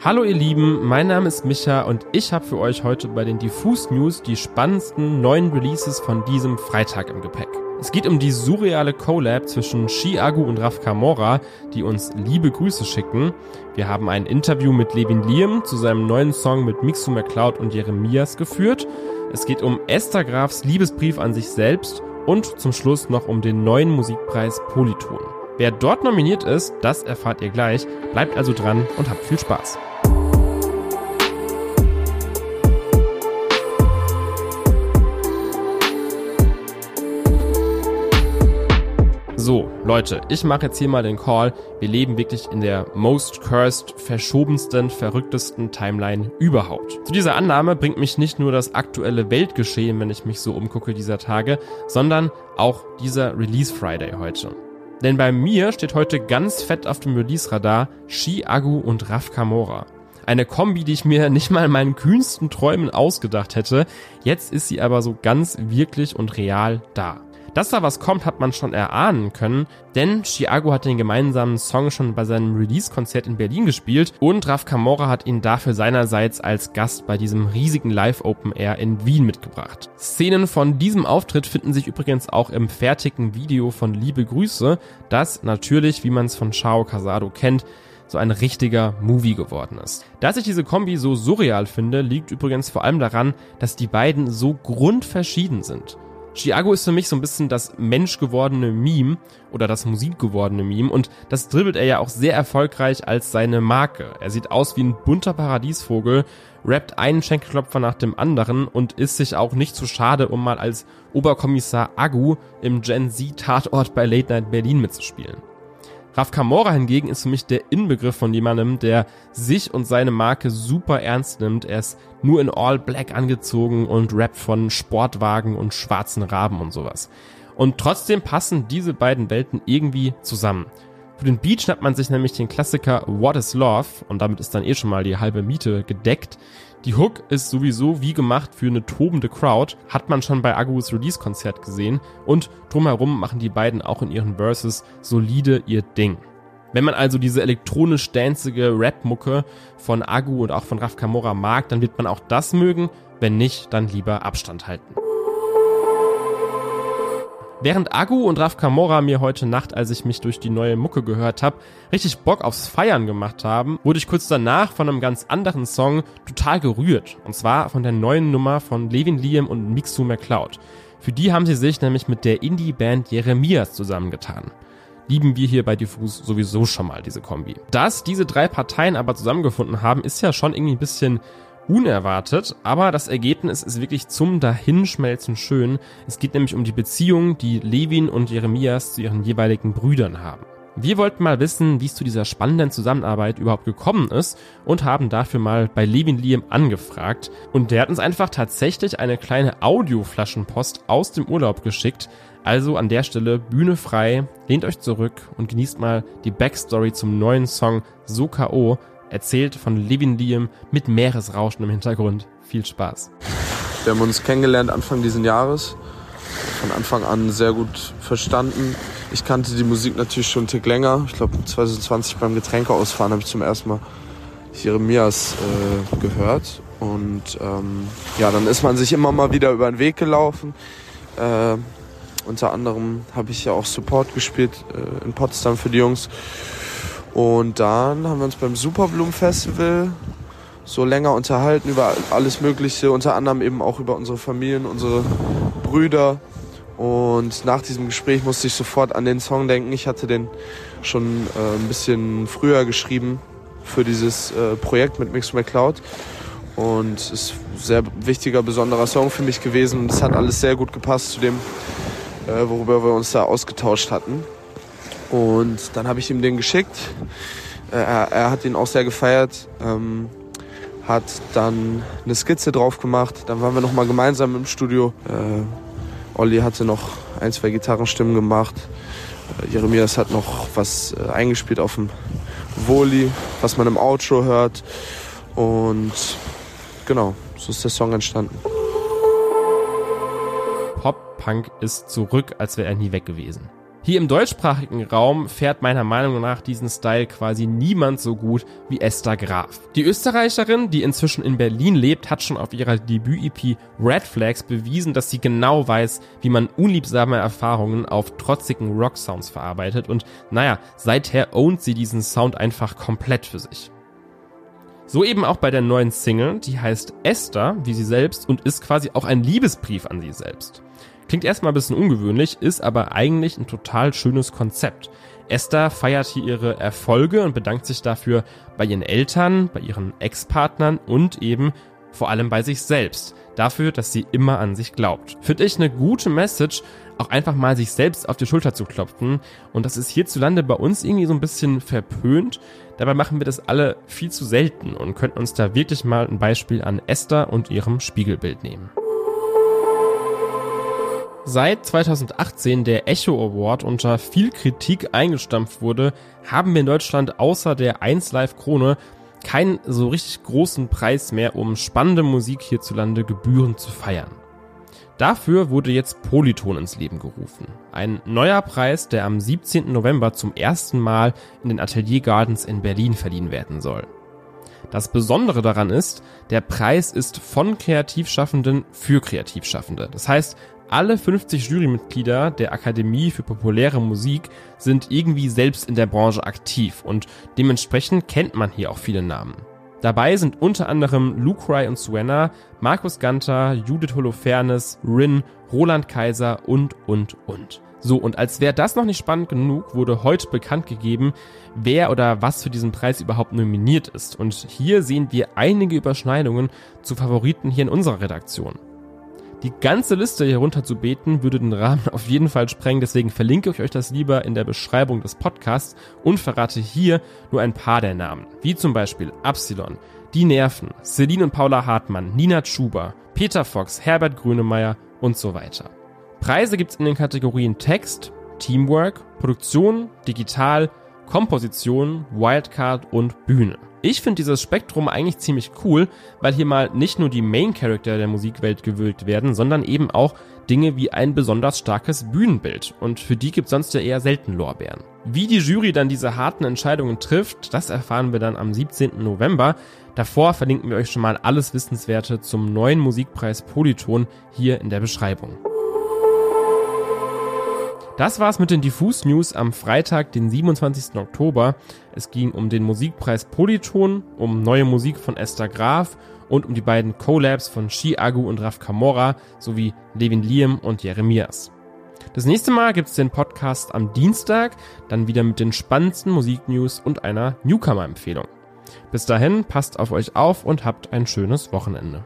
Hallo ihr Lieben, mein Name ist Micha und ich habe für euch heute bei den Diffus News die spannendsten neuen Releases von diesem Freitag im Gepäck. Es geht um die surreale Collab zwischen Shiagu und Raf Kamora, die uns liebe Grüße schicken. Wir haben ein Interview mit Levin Liam zu seinem neuen Song mit Mixu McCloud und Jeremias geführt. Es geht um Esther Grafs Liebesbrief an sich selbst und zum Schluss noch um den neuen Musikpreis Polyton. Wer dort nominiert ist, das erfahrt ihr gleich. Bleibt also dran und habt viel Spaß. So, Leute, ich mache jetzt hier mal den Call. Wir leben wirklich in der most cursed, verschobensten, verrücktesten Timeline überhaupt. Zu dieser Annahme bringt mich nicht nur das aktuelle Weltgeschehen, wenn ich mich so umgucke dieser Tage, sondern auch dieser Release Friday heute. Denn bei mir steht heute ganz fett auf dem Release-Radar Shi Agu und Raf Kamora. Eine Kombi, die ich mir nicht mal in meinen kühnsten Träumen ausgedacht hätte. Jetzt ist sie aber so ganz wirklich und real da. Dass da was kommt, hat man schon erahnen können, denn Chiago hat den gemeinsamen Song schon bei seinem Release-Konzert in Berlin gespielt und Raf Kamora hat ihn dafür seinerseits als Gast bei diesem riesigen Live-Open Air in Wien mitgebracht. Szenen von diesem Auftritt finden sich übrigens auch im fertigen Video von Liebe Grüße, das natürlich, wie man es von Chao Casado kennt, so ein richtiger Movie geworden ist. Dass ich diese Kombi so surreal finde, liegt übrigens vor allem daran, dass die beiden so grundverschieden sind. Chiago ist für mich so ein bisschen das menschgewordene Meme oder das musikgewordene Meme und das dribbelt er ja auch sehr erfolgreich als seine Marke. Er sieht aus wie ein bunter Paradiesvogel, rappt einen Schenkelklopfer nach dem anderen und ist sich auch nicht zu schade, um mal als Oberkommissar Agu im Gen Z Tatort bei Late Night Berlin mitzuspielen. Raf Kamora hingegen ist für mich der Inbegriff von jemandem, der sich und seine Marke super ernst nimmt. Er ist nur in All Black angezogen und rappt von Sportwagen und schwarzen Raben und sowas. Und trotzdem passen diese beiden Welten irgendwie zusammen. Für den Beat schnappt man sich nämlich den Klassiker What is Love und damit ist dann eh schon mal die halbe Miete gedeckt. Die Hook ist sowieso wie gemacht für eine tobende Crowd, hat man schon bei Agus Release-Konzert gesehen und drumherum machen die beiden auch in ihren Verses solide ihr Ding. Wenn man also diese elektronisch danzige Rap-Mucke von Agu und auch von Raf Kamora mag, dann wird man auch das mögen, wenn nicht, dann lieber Abstand halten. Während Agu und Raf Kamora mir heute Nacht, als ich mich durch die neue Mucke gehört habe, richtig Bock aufs Feiern gemacht haben, wurde ich kurz danach von einem ganz anderen Song total gerührt. Und zwar von der neuen Nummer von Levin Liam und Mixu McCloud. Für die haben sie sich nämlich mit der Indie-Band Jeremias zusammengetan lieben wir hier bei Diffus sowieso schon mal diese Kombi. Dass diese drei Parteien aber zusammengefunden haben, ist ja schon irgendwie ein bisschen unerwartet, aber das Ergebnis ist wirklich zum Dahinschmelzen schön. Es geht nämlich um die Beziehung, die Levin und Jeremias zu ihren jeweiligen Brüdern haben. Wir wollten mal wissen, wie es zu dieser spannenden Zusammenarbeit überhaupt gekommen ist und haben dafür mal bei Levin Liam angefragt. Und der hat uns einfach tatsächlich eine kleine Audioflaschenpost aus dem Urlaub geschickt. Also an der Stelle Bühne frei, lehnt euch zurück und genießt mal die Backstory zum neuen Song So K.O erzählt von Levin Liam mit Meeresrauschen im Hintergrund. Viel Spaß. Wir haben uns kennengelernt Anfang dieses Jahres. Von Anfang an sehr gut verstanden. Ich kannte die Musik natürlich schon einen Tick länger. Ich glaube 2020 beim Getränkeausfahren habe ich zum ersten Mal Jeremias äh, gehört. Und ähm, ja, dann ist man sich immer mal wieder über den Weg gelaufen. Äh, unter anderem habe ich ja auch Support gespielt äh, in Potsdam für die Jungs. Und dann haben wir uns beim Superblumen Festival so länger unterhalten über alles Mögliche, unter anderem eben auch über unsere Familien, unsere Brüder. Und nach diesem Gespräch musste ich sofort an den Song denken. Ich hatte den schon äh, ein bisschen früher geschrieben für dieses äh, Projekt mit Mix McCloud. Und es ist ein sehr wichtiger, besonderer Song für mich gewesen. Und es hat alles sehr gut gepasst zu dem, äh, worüber wir uns da ausgetauscht hatten. Und dann habe ich ihm den geschickt. Äh, er, er, hat ihn auch sehr gefeiert. Ähm, hat dann eine Skizze drauf gemacht. Dann waren wir noch mal gemeinsam im Studio. Äh, Olli hatte noch ein, zwei Gitarrenstimmen gemacht. Äh, Jeremias hat noch was äh, eingespielt auf dem Woli, was man im Outro hört. Und genau, so ist der Song entstanden. Pop-Punk ist zurück, als wäre er nie weg gewesen. Hier im deutschsprachigen Raum fährt meiner Meinung nach diesen Style quasi niemand so gut wie Esther Graf. Die Österreicherin, die inzwischen in Berlin lebt, hat schon auf ihrer Debüt-EP Red Flags bewiesen, dass sie genau weiß, wie man unliebsame Erfahrungen auf trotzigen Rock-Sounds verarbeitet und naja, seither ownt sie diesen Sound einfach komplett für sich. So eben auch bei der neuen Single, die heißt Esther, wie sie selbst, und ist quasi auch ein Liebesbrief an sie selbst. Klingt erstmal ein bisschen ungewöhnlich, ist aber eigentlich ein total schönes Konzept. Esther feiert hier ihre Erfolge und bedankt sich dafür bei ihren Eltern, bei ihren Ex-Partnern und eben vor allem bei sich selbst. Dafür, dass sie immer an sich glaubt. Finde ich eine gute Message, auch einfach mal sich selbst auf die Schulter zu klopfen. Und das ist hierzulande bei uns irgendwie so ein bisschen verpönt. Dabei machen wir das alle viel zu selten und könnten uns da wirklich mal ein Beispiel an Esther und ihrem Spiegelbild nehmen. Seit 2018 der Echo Award unter viel Kritik eingestampft wurde, haben wir in Deutschland außer der 1 Live Krone keinen so richtig großen Preis mehr, um spannende Musik hierzulande gebührend zu feiern. Dafür wurde jetzt Polyton ins Leben gerufen. Ein neuer Preis, der am 17. November zum ersten Mal in den Atelier Gardens in Berlin verliehen werden soll. Das Besondere daran ist, der Preis ist von Kreativschaffenden für Kreativschaffende. Das heißt, alle 50 Jurymitglieder der Akademie für populäre Musik sind irgendwie selbst in der Branche aktiv und dementsprechend kennt man hier auch viele Namen. Dabei sind unter anderem Lucry und Suena, Markus Ganter, Judith Holofernes, Rin, Roland Kaiser und, und, und. So, und als wäre das noch nicht spannend genug, wurde heute bekannt gegeben, wer oder was für diesen Preis überhaupt nominiert ist. Und hier sehen wir einige Überschneidungen zu Favoriten hier in unserer Redaktion. Die ganze Liste hier runter zu beten, würde den Rahmen auf jeden Fall sprengen, deswegen verlinke ich euch das lieber in der Beschreibung des Podcasts und verrate hier nur ein paar der Namen. Wie zum Beispiel Absilon, Die Nerven, Celine und Paula Hartmann, Nina Schuber, Peter Fox, Herbert Grönemeyer und so weiter. Preise gibt's in den Kategorien Text, Teamwork, Produktion, Digital, Komposition, Wildcard und Bühne. Ich finde dieses Spektrum eigentlich ziemlich cool, weil hier mal nicht nur die Main Character der Musikwelt gewürdigt werden, sondern eben auch Dinge wie ein besonders starkes Bühnenbild. Und für die gibt sonst ja eher selten Lorbeeren. Wie die Jury dann diese harten Entscheidungen trifft, das erfahren wir dann am 17. November. Davor verlinken wir euch schon mal alles Wissenswerte zum neuen Musikpreis Polyton hier in der Beschreibung. Das war's mit den Diffus News am Freitag, den 27. Oktober. Es ging um den Musikpreis Polyton, um neue Musik von Esther Graf und um die beiden Collabs von Agu und Raf Kamora sowie Levin Liam und Jeremias. Das nächste Mal gibt's den Podcast am Dienstag, dann wieder mit den spannendsten Musiknews und einer Newcomer-Empfehlung. Bis dahin, passt auf euch auf und habt ein schönes Wochenende.